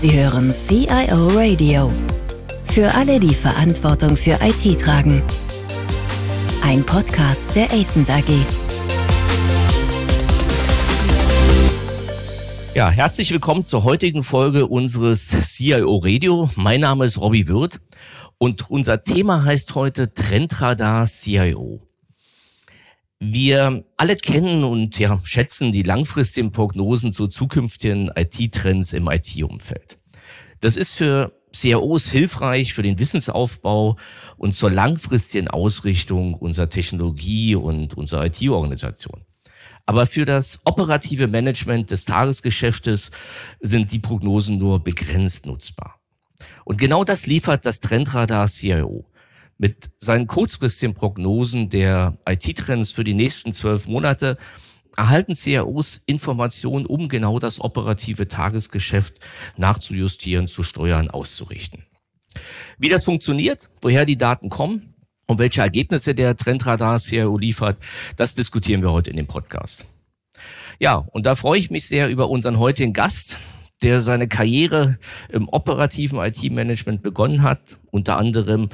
Sie hören CIO Radio. Für alle, die Verantwortung für IT tragen. Ein Podcast der ACENT AG. Ja, herzlich willkommen zur heutigen Folge unseres CIO Radio. Mein Name ist Robbie Wirth und unser Thema heißt heute Trendradar CIO. Wir alle kennen und ja, schätzen die langfristigen Prognosen zu zukünftigen IT-Trends im IT-Umfeld. Das ist für CROs hilfreich für den Wissensaufbau und zur langfristigen Ausrichtung unserer Technologie und unserer IT-Organisation. Aber für das operative Management des Tagesgeschäftes sind die Prognosen nur begrenzt nutzbar. Und genau das liefert das Trendradar CIO. Mit seinen kurzfristigen Prognosen der IT-Trends für die nächsten zwölf Monate erhalten CROs Informationen, um genau das operative Tagesgeschäft nachzujustieren, zu steuern, auszurichten. Wie das funktioniert, woher die Daten kommen und welche Ergebnisse der Trendradar CRO liefert, das diskutieren wir heute in dem Podcast. Ja, und da freue ich mich sehr über unseren heutigen Gast, der seine Karriere im operativen IT-Management begonnen hat, unter anderem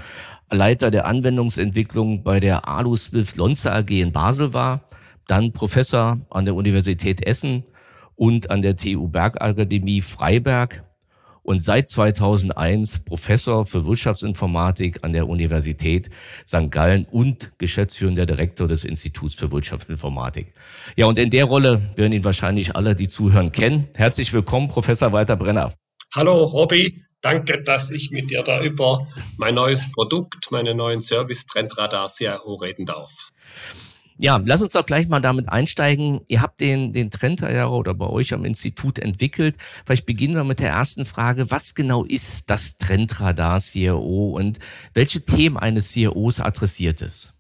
Leiter der Anwendungsentwicklung bei der Alu Swift Lonza AG in Basel war, dann Professor an der Universität Essen und an der TU Bergakademie Freiberg und seit 2001 Professor für Wirtschaftsinformatik an der Universität St. Gallen und geschäftsführender Direktor des Instituts für Wirtschaftsinformatik. Ja, und in der Rolle werden ihn wahrscheinlich alle, die zuhören, kennen. Herzlich willkommen, Professor Walter Brenner. Hallo Robby, danke, dass ich mit dir da über mein neues Produkt, meinen neuen Service Trendradar CRO reden darf. Ja, lass uns doch gleich mal damit einsteigen. Ihr habt den, den Trendradar oder bei euch am Institut entwickelt. Vielleicht beginnen wir mit der ersten Frage. Was genau ist das Trendradar CRO und welche Themen eines CROs adressiert es?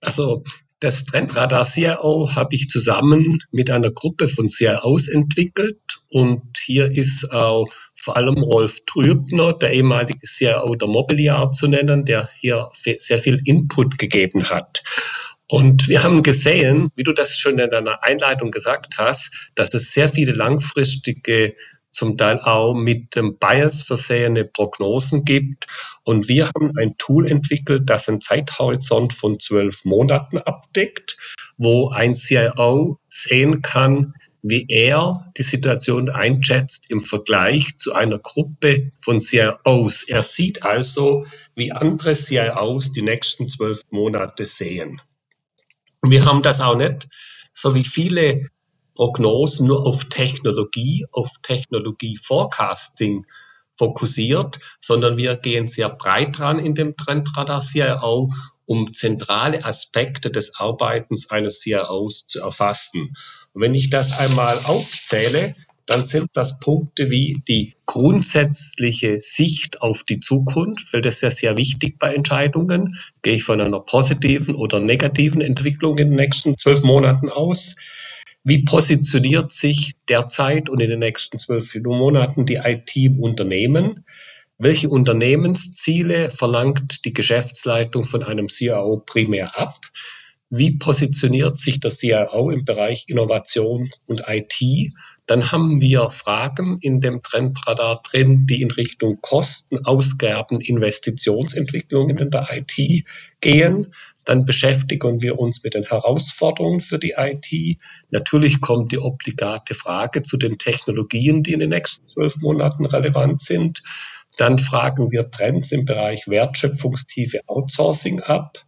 Also, das Trendradar CRO habe ich zusammen mit einer Gruppe von CROs entwickelt und hier ist auch vor allem Rolf Trübner, der ehemalige CRO der Mobiliar zu nennen, der hier sehr viel Input gegeben hat. Und wir haben gesehen, wie du das schon in deiner Einleitung gesagt hast, dass es sehr viele langfristige, zum Teil auch mit dem Bias versehene Prognosen gibt. Und wir haben ein Tool entwickelt, das einen Zeithorizont von zwölf Monaten abdeckt, wo ein CIO sehen kann, wie er die Situation einschätzt im Vergleich zu einer Gruppe von CIOs. Er sieht also, wie andere CIOs die nächsten zwölf Monate sehen. Wir haben das auch nicht, so wie viele Prognosen, nur auf Technologie, auf Technologie-Forecasting fokussiert, sondern wir gehen sehr breit dran in dem Trendradar CIO, um zentrale Aspekte des Arbeitens eines CIOs zu erfassen. Und wenn ich das einmal aufzähle, dann sind das Punkte wie die grundsätzliche Sicht auf die Zukunft, weil das ist ja sehr wichtig bei Entscheidungen. Gehe ich von einer positiven oder negativen Entwicklung in den nächsten zwölf Monaten aus? Wie positioniert sich derzeit und in den nächsten zwölf Monaten die IT im Unternehmen? Welche Unternehmensziele verlangt die Geschäftsleitung von einem CIO primär ab? wie positioniert sich das CIO im Bereich Innovation und IT, dann haben wir Fragen in dem Trendradar drin, die in Richtung Kosten, Ausgaben, Investitionsentwicklungen in der IT gehen. Dann beschäftigen wir uns mit den Herausforderungen für die IT. Natürlich kommt die obligate Frage zu den Technologien, die in den nächsten zwölf Monaten relevant sind. Dann fragen wir Trends im Bereich wertschöpfungstiefe Outsourcing ab.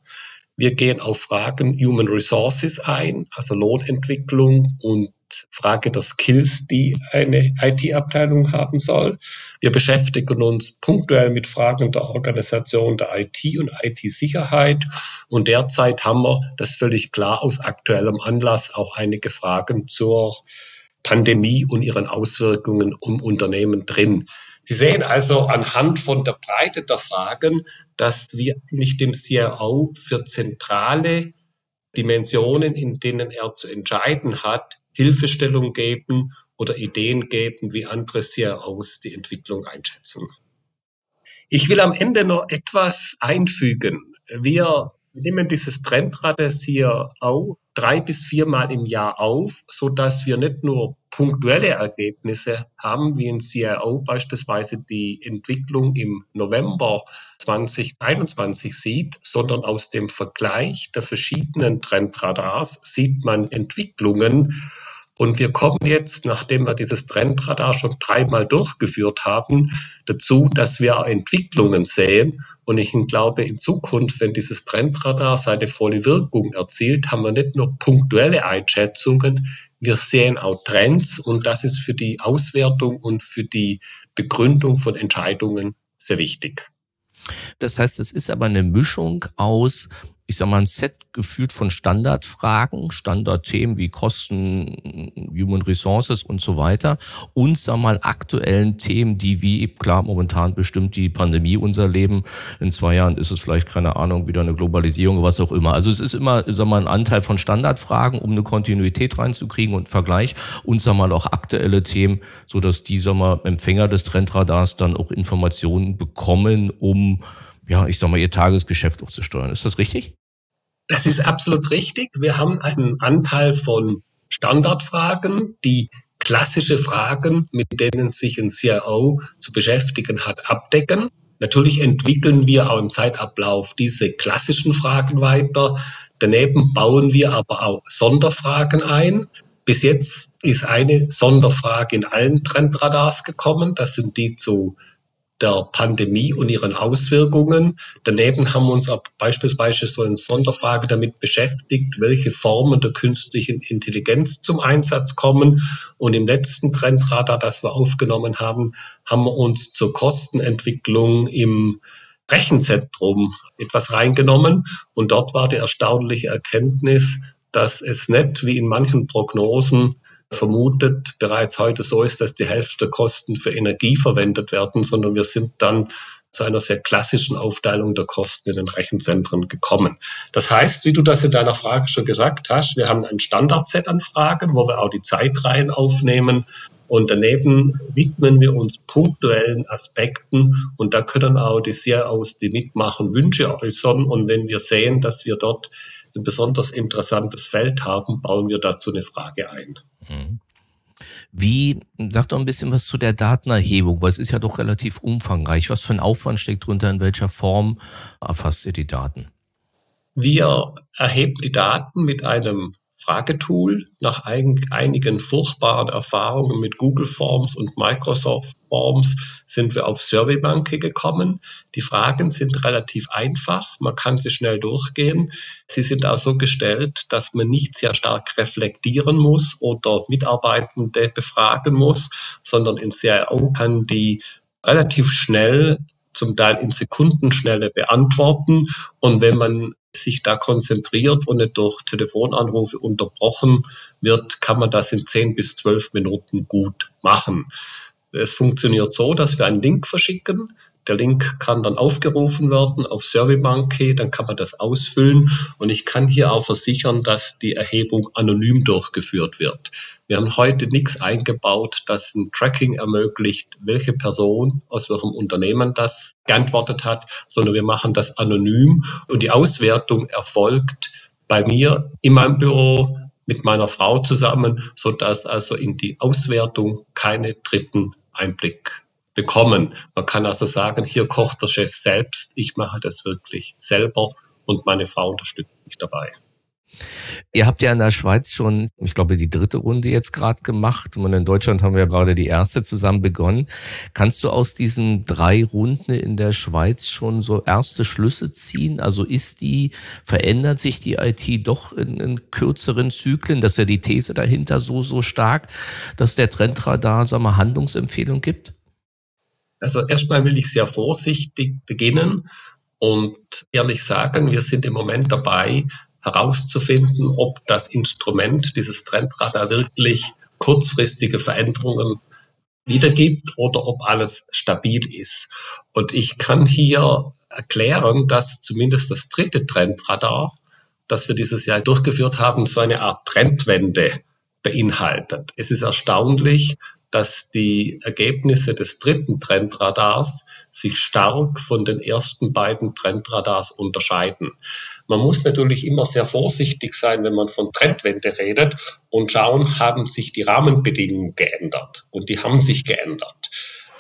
Wir gehen auf Fragen Human Resources ein, also Lohnentwicklung und Frage der Skills, die eine IT-Abteilung haben soll. Wir beschäftigen uns punktuell mit Fragen der Organisation der IT und IT-Sicherheit. Und derzeit haben wir das völlig klar aus aktuellem Anlass auch einige Fragen zur Pandemie und ihren Auswirkungen um Unternehmen drin. Sie sehen also anhand von der Breite der Fragen, dass wir nicht dem CRO für zentrale Dimensionen, in denen er zu entscheiden hat, Hilfestellung geben oder Ideen geben, wie andere CROs die Entwicklung einschätzen. Ich will am Ende noch etwas einfügen. Wir nehmen dieses Trendrad des CRO drei bis viermal im Jahr auf, so dass wir nicht nur punktuelle Ergebnisse haben, wie in CIO beispielsweise die Entwicklung im November 2021 sieht, sondern aus dem Vergleich der verschiedenen Trendradars sieht man Entwicklungen, und wir kommen jetzt, nachdem wir dieses Trendradar schon dreimal durchgeführt haben, dazu, dass wir Entwicklungen sehen. Und ich glaube, in Zukunft, wenn dieses Trendradar seine volle Wirkung erzielt, haben wir nicht nur punktuelle Einschätzungen, wir sehen auch Trends. Und das ist für die Auswertung und für die Begründung von Entscheidungen sehr wichtig. Das heißt, es ist aber eine Mischung aus ich sag mal, ein Set gefühlt von Standardfragen, Standardthemen wie Kosten, Human Resources und so weiter und sag mal aktuellen Themen, die wie klar momentan bestimmt die Pandemie unser Leben. In zwei Jahren ist es vielleicht keine Ahnung wieder eine Globalisierung, was auch immer. Also es ist immer, sag mal, ein Anteil von Standardfragen, um eine Kontinuität reinzukriegen und Vergleich und sag mal auch aktuelle Themen, so dass die sag mal Empfänger des Trendradars dann auch Informationen bekommen, um ja, ich sag mal, ihr Tagesgeschäft auch zu steuern. Ist das richtig? Das ist absolut richtig. Wir haben einen Anteil von Standardfragen, die klassische Fragen, mit denen sich ein CIO zu beschäftigen hat, abdecken. Natürlich entwickeln wir auch im Zeitablauf diese klassischen Fragen weiter. Daneben bauen wir aber auch Sonderfragen ein. Bis jetzt ist eine Sonderfrage in allen Trendradars gekommen. Das sind die zu der Pandemie und ihren Auswirkungen. Daneben haben wir uns auch beispielsweise so eine Sonderfrage damit beschäftigt, welche Formen der künstlichen Intelligenz zum Einsatz kommen. Und im letzten Trendradar, das wir aufgenommen haben, haben wir uns zur Kostenentwicklung im Rechenzentrum etwas reingenommen. Und dort war die erstaunliche Erkenntnis, dass es nicht wie in manchen Prognosen vermutet bereits heute so ist, dass die Hälfte der Kosten für Energie verwendet werden, sondern wir sind dann zu einer sehr klassischen Aufteilung der Kosten in den Rechenzentren gekommen. Das heißt, wie du das in deiner Frage schon gesagt hast, wir haben ein Standardset an Fragen, wo wir auch die Zeitreihen aufnehmen und daneben widmen wir uns punktuellen Aspekten und da können auch die CIOs, die mitmachen, Wünsche äußern und wenn wir sehen, dass wir dort ein besonders interessantes Feld haben, bauen wir dazu eine Frage ein. Mhm. Wie, sag doch ein bisschen was zu der Datenerhebung, weil es ist ja doch relativ umfangreich. Was für ein Aufwand steckt drunter, in welcher Form erfasst ihr die Daten? Wir erheben die Daten mit einem Fragetool. Nach einigen furchtbaren Erfahrungen mit Google Forms und Microsoft Forms sind wir auf SurveyMonkey gekommen. Die Fragen sind relativ einfach, man kann sie schnell durchgehen. Sie sind auch so gestellt, dass man nicht sehr stark reflektieren muss oder Mitarbeitende befragen muss, sondern in CIO kann die relativ schnell zum Teil in Sekundenschnelle beantworten. Und wenn man sich da konzentriert und nicht durch Telefonanrufe unterbrochen wird, kann man das in 10 bis 12 Minuten gut machen. Es funktioniert so, dass wir einen Link verschicken. Der Link kann dann aufgerufen werden auf SurveyMonkey, dann kann man das ausfüllen und ich kann hier auch versichern, dass die Erhebung anonym durchgeführt wird. Wir haben heute nichts eingebaut, das ein Tracking ermöglicht, welche Person aus welchem Unternehmen das geantwortet hat, sondern wir machen das anonym und die Auswertung erfolgt bei mir in meinem Büro mit meiner Frau zusammen, so dass also in die Auswertung keine Dritten Einblick bekommen. Man kann also sagen, hier kocht der Chef selbst, ich mache das wirklich selber und meine Frau unterstützt mich dabei. Ihr habt ja in der Schweiz schon, ich glaube, die dritte Runde jetzt gerade gemacht und in Deutschland haben wir gerade die erste zusammen begonnen. Kannst du aus diesen drei Runden in der Schweiz schon so erste Schlüsse ziehen? Also ist die, verändert sich die IT doch in, in kürzeren Zyklen? Das ist ja die These dahinter so, so stark, dass der Trendradar, sagen wir, Handlungsempfehlung gibt? Also erstmal will ich sehr vorsichtig beginnen und ehrlich sagen, wir sind im Moment dabei, herauszufinden, ob das Instrument, dieses Trendradar wirklich kurzfristige Veränderungen wiedergibt oder ob alles stabil ist. Und ich kann hier erklären, dass zumindest das dritte Trendradar, das wir dieses Jahr durchgeführt haben, so eine Art Trendwende beinhaltet. Es ist erstaunlich, dass die Ergebnisse des dritten Trendradars sich stark von den ersten beiden Trendradars unterscheiden. Man muss natürlich immer sehr vorsichtig sein, wenn man von Trendwende redet und schauen, haben sich die Rahmenbedingungen geändert. Und die haben sich geändert.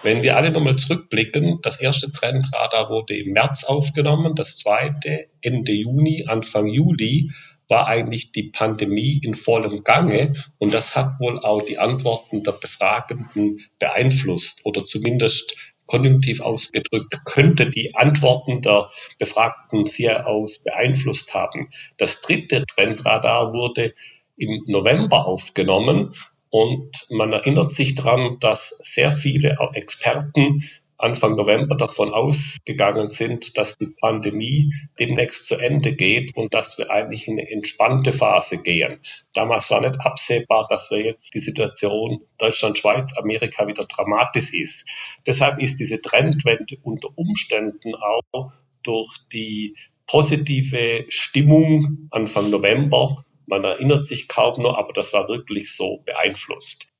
Wenn wir alle nochmal zurückblicken, das erste Trendradar wurde im März aufgenommen, das zweite Ende Juni, Anfang Juli war eigentlich die Pandemie in vollem Gange und das hat wohl auch die Antworten der Befragenden beeinflusst oder zumindest konjunktiv ausgedrückt, könnte die Antworten der Befragten sehr aus beeinflusst haben. Das dritte Trendradar wurde im November aufgenommen und man erinnert sich daran, dass sehr viele Experten Anfang November davon ausgegangen sind, dass die Pandemie demnächst zu Ende geht und dass wir eigentlich in eine entspannte Phase gehen. Damals war nicht absehbar, dass wir jetzt die Situation Deutschland, Schweiz, Amerika wieder dramatisch ist. Deshalb ist diese Trendwende unter Umständen auch durch die positive Stimmung Anfang November man erinnert sich kaum noch, aber das war wirklich so beeinflusst.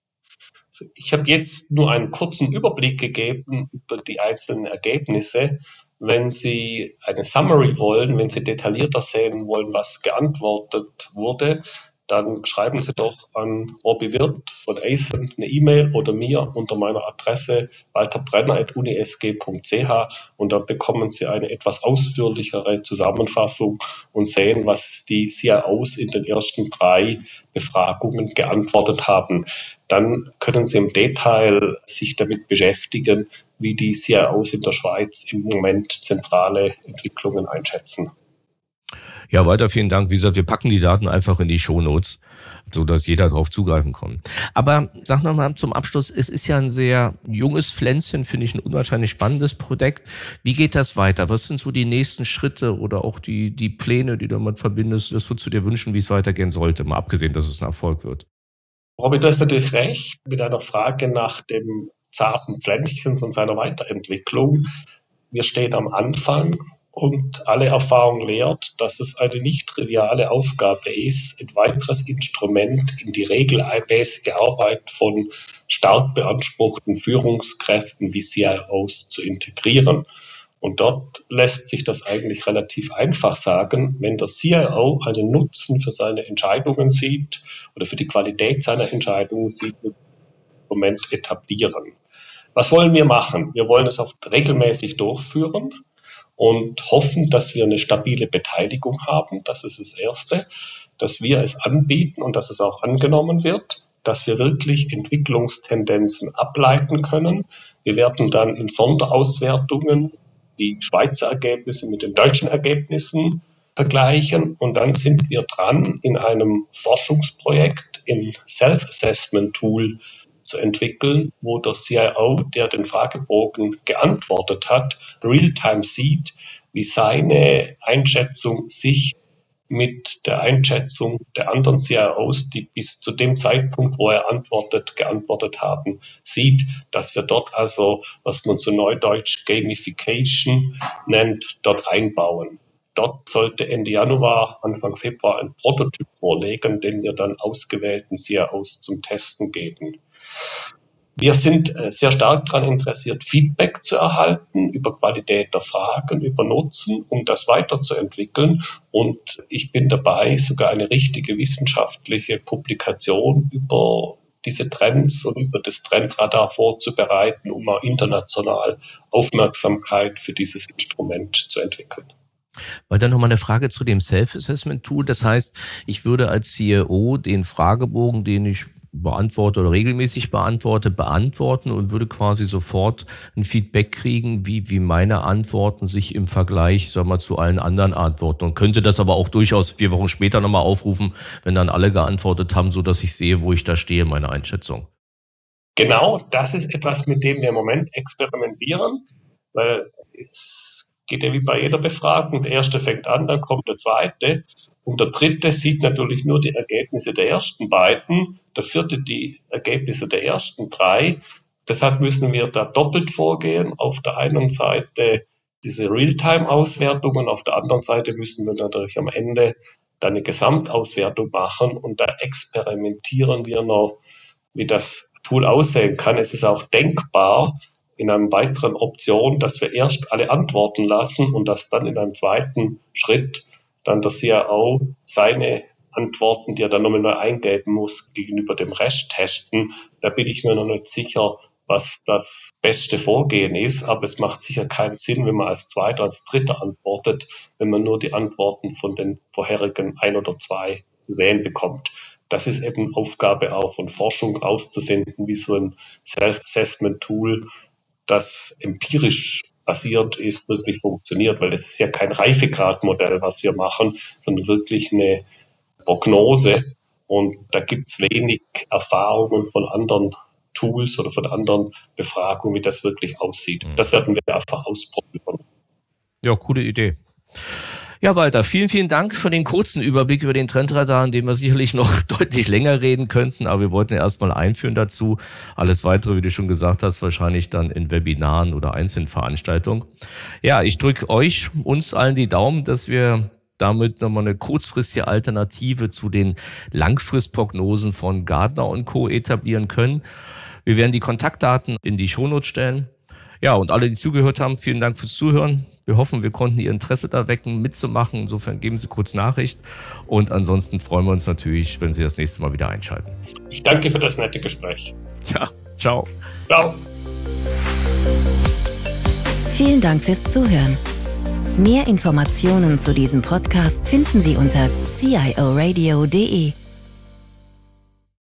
Ich habe jetzt nur einen kurzen Überblick gegeben über die einzelnen Ergebnisse. Wenn Sie eine Summary wollen, wenn Sie detaillierter sehen wollen, was geantwortet wurde, dann schreiben Sie doch an Robbie Wirth von ACEN eine E-Mail oder mir unter meiner Adresse walterbrenner.unisg.ch und dann bekommen Sie eine etwas ausführlichere Zusammenfassung und sehen, was die CIOs in den ersten drei Befragungen geantwortet haben. Dann können Sie im Detail sich damit beschäftigen, wie die CIOs in der Schweiz im Moment zentrale Entwicklungen einschätzen. Ja, weiter vielen Dank. Wie gesagt, wir packen die Daten einfach in die Shownotes, so dass jeder darauf zugreifen kann. Aber sag noch mal zum Abschluss, es ist ja ein sehr junges Pflänzchen, finde ich ein unwahrscheinlich spannendes Projekt. Wie geht das weiter? Was sind so die nächsten Schritte oder auch die, die Pläne, die du damit verbindest? Was würdest du dir wünschen, wie es weitergehen sollte, mal abgesehen, dass es ein Erfolg wird? Robin, du hast natürlich recht mit deiner Frage nach dem zarten Pflänzchen und seiner Weiterentwicklung. Wir stehen am Anfang und alle Erfahrung lehrt, dass es eine nicht triviale Aufgabe ist, ein weiteres Instrument in die regelmäßige Arbeit von stark beanspruchten Führungskräften wie CIOs zu integrieren. Und dort lässt sich das eigentlich relativ einfach sagen, wenn der CIO einen Nutzen für seine Entscheidungen sieht oder für die Qualität seiner Entscheidungen sieht, Moment etablieren. Was wollen wir machen? Wir wollen es oft regelmäßig durchführen und hoffen, dass wir eine stabile Beteiligung haben. Das ist das Erste, dass wir es anbieten und dass es auch angenommen wird, dass wir wirklich Entwicklungstendenzen ableiten können. Wir werden dann in Sonderauswertungen die Schweizer Ergebnisse mit den deutschen Ergebnissen vergleichen und dann sind wir dran, in einem Forschungsprojekt im Self-Assessment-Tool zu entwickeln, wo der CIO, der den Fragebogen geantwortet hat, real-time sieht, wie seine Einschätzung sich mit der Einschätzung der anderen CIOs, die bis zu dem Zeitpunkt, wo er antwortet, geantwortet haben, sieht, dass wir dort also, was man zu Neudeutsch Gamification nennt, dort einbauen. Dort sollte Ende Januar, Anfang Februar ein Prototyp vorlegen, den wir dann ausgewählten CIOs zum Testen geben. Wir sind äh, sehr stark daran interessiert, Feedback zu erhalten über Qualität der Fragen, über Nutzen, um das weiterzuentwickeln. Und ich bin dabei, sogar eine richtige wissenschaftliche Publikation über diese Trends und über das Trendradar vorzubereiten, um auch international Aufmerksamkeit für dieses Instrument zu entwickeln. Weil dann nochmal eine Frage zu dem Self-Assessment-Tool. Das heißt, ich würde als CEO den Fragebogen, den ich beantworte oder regelmäßig beantworte, beantworten und würde quasi sofort ein Feedback kriegen, wie, wie meine Antworten sich im Vergleich, sag mal, zu allen anderen antworten. Und könnte das aber auch durchaus vier Wochen später nochmal aufrufen, wenn dann alle geantwortet haben, so dass ich sehe, wo ich da stehe, meine Einschätzung. Genau, das ist etwas, mit dem wir im Moment experimentieren, weil es geht ja wie bei jeder Befragung. Der erste fängt an, dann kommt der zweite. Und der dritte sieht natürlich nur die Ergebnisse der ersten beiden, der vierte die Ergebnisse der ersten drei. Deshalb müssen wir da doppelt vorgehen. Auf der einen Seite diese Realtime-Auswertung und auf der anderen Seite müssen wir natürlich am Ende dann eine Gesamtauswertung machen und da experimentieren wir noch, wie das Tool aussehen kann. Es ist auch denkbar in einer weiteren Option, dass wir erst alle antworten lassen und dass dann in einem zweiten Schritt dann der CIO seine Antworten, die er dann nochmal neu eingeben muss, gegenüber dem Rest testen. Da bin ich mir noch nicht sicher, was das beste Vorgehen ist, aber es macht sicher keinen Sinn, wenn man als Zweiter, als Dritter antwortet, wenn man nur die Antworten von den vorherigen ein oder zwei zu sehen bekommt. Das ist eben Aufgabe auch von Forschung auszufinden, wie so ein Self-Assessment-Tool, das empirisch basiert ist, wirklich funktioniert, weil es ist ja kein Reifegradmodell, was wir machen, sondern wirklich eine Prognose. Und da gibt es wenig Erfahrungen von anderen Tools oder von anderen Befragungen, wie das wirklich aussieht. Mhm. Das werden wir einfach ausprobieren. Ja, coole Idee. Ja, Walter, vielen, vielen Dank für den kurzen Überblick über den Trendradar, in dem wir sicherlich noch deutlich länger reden könnten, aber wir wollten erstmal einführen dazu. Alles weitere, wie du schon gesagt hast, wahrscheinlich dann in Webinaren oder einzelnen Veranstaltungen. Ja, ich drücke euch, uns allen die Daumen, dass wir damit nochmal eine kurzfristige Alternative zu den Langfristprognosen von Gardner und Co. etablieren können. Wir werden die Kontaktdaten in die Shownotes stellen. Ja, und alle, die zugehört haben, vielen Dank fürs Zuhören. Wir hoffen, wir konnten Ihr Interesse da wecken, mitzumachen. Insofern geben Sie kurz Nachricht. Und ansonsten freuen wir uns natürlich, wenn Sie das nächste Mal wieder einschalten. Ich danke für das nette Gespräch. Ja, ciao. Ciao. Vielen Dank fürs Zuhören. Mehr Informationen zu diesem Podcast finden Sie unter cioradio.de.